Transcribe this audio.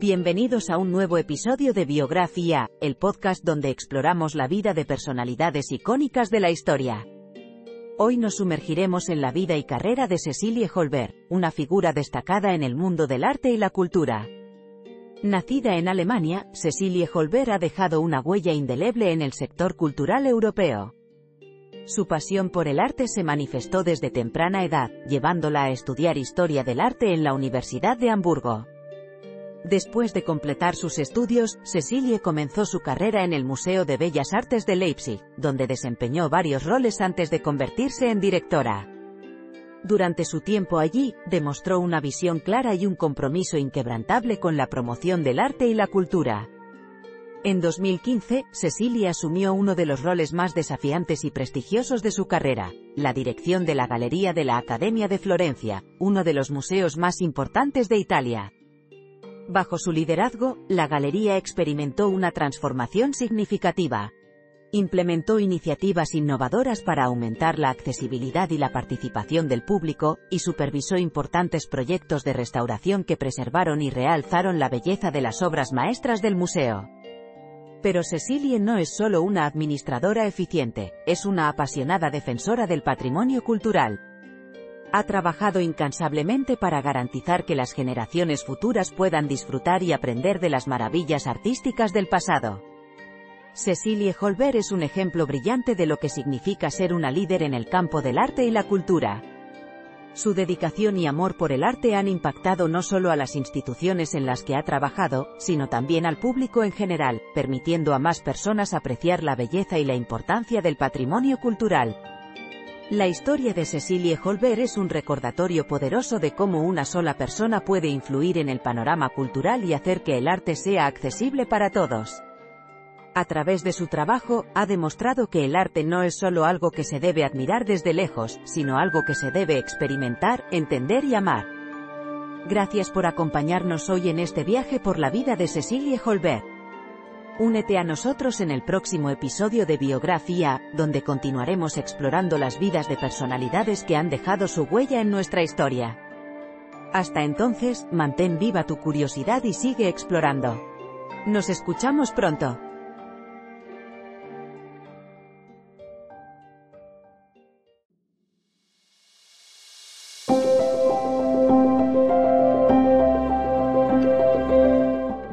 Bienvenidos a un nuevo episodio de Biografía, el podcast donde exploramos la vida de personalidades icónicas de la historia. Hoy nos sumergiremos en la vida y carrera de Cecilie Holberg, una figura destacada en el mundo del arte y la cultura. Nacida en Alemania, Cecilie Holberg ha dejado una huella indeleble en el sector cultural europeo. Su pasión por el arte se manifestó desde temprana edad, llevándola a estudiar historia del arte en la Universidad de Hamburgo. Después de completar sus estudios, Cecilie comenzó su carrera en el Museo de Bellas Artes de Leipzig, donde desempeñó varios roles antes de convertirse en directora. Durante su tiempo allí, demostró una visión clara y un compromiso inquebrantable con la promoción del arte y la cultura. En 2015, Cecilie asumió uno de los roles más desafiantes y prestigiosos de su carrera, la dirección de la Galería de la Academia de Florencia, uno de los museos más importantes de Italia. Bajo su liderazgo, la galería experimentó una transformación significativa. Implementó iniciativas innovadoras para aumentar la accesibilidad y la participación del público, y supervisó importantes proyectos de restauración que preservaron y realzaron la belleza de las obras maestras del museo. Pero Cecilie no es solo una administradora eficiente, es una apasionada defensora del patrimonio cultural, ha trabajado incansablemente para garantizar que las generaciones futuras puedan disfrutar y aprender de las maravillas artísticas del pasado. Cecilie Holberg es un ejemplo brillante de lo que significa ser una líder en el campo del arte y la cultura. Su dedicación y amor por el arte han impactado no solo a las instituciones en las que ha trabajado, sino también al público en general, permitiendo a más personas apreciar la belleza y la importancia del patrimonio cultural. La historia de Cecilie Holberg es un recordatorio poderoso de cómo una sola persona puede influir en el panorama cultural y hacer que el arte sea accesible para todos. A través de su trabajo, ha demostrado que el arte no es solo algo que se debe admirar desde lejos, sino algo que se debe experimentar, entender y amar. Gracias por acompañarnos hoy en este viaje por la vida de Cecilie Holberg. Únete a nosotros en el próximo episodio de Biografía, donde continuaremos explorando las vidas de personalidades que han dejado su huella en nuestra historia. Hasta entonces, mantén viva tu curiosidad y sigue explorando. Nos escuchamos pronto.